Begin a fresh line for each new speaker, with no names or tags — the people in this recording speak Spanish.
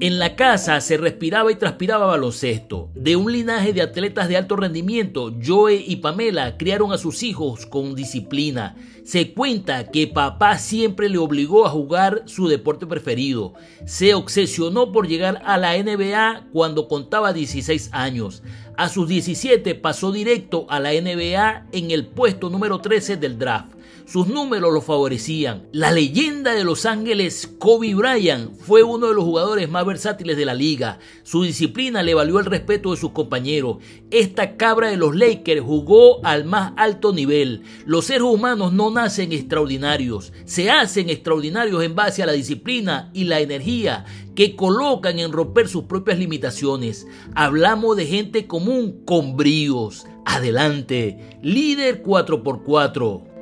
En la casa se respiraba y transpiraba baloncesto. De un linaje de atletas de alto rendimiento, Joe y Pamela criaron a sus hijos con disciplina. Se cuenta que papá siempre le obligó a jugar su deporte preferido. Se obsesionó por llegar a la NBA cuando contaba 16 años. A sus 17 pasó directo a la NBA en el puesto número 13 del draft. Sus números lo favorecían. La leyenda de Los Ángeles, Kobe Bryant, fue uno de los jugadores más versátiles de la liga. Su disciplina le valió el respeto de sus compañeros. Esta cabra de los Lakers jugó al más alto nivel. Los seres humanos no nacen extraordinarios, se hacen extraordinarios en base a la disciplina y la energía que colocan en romper sus propias limitaciones. Hablamos de gente común con bríos. Adelante, líder 4x4.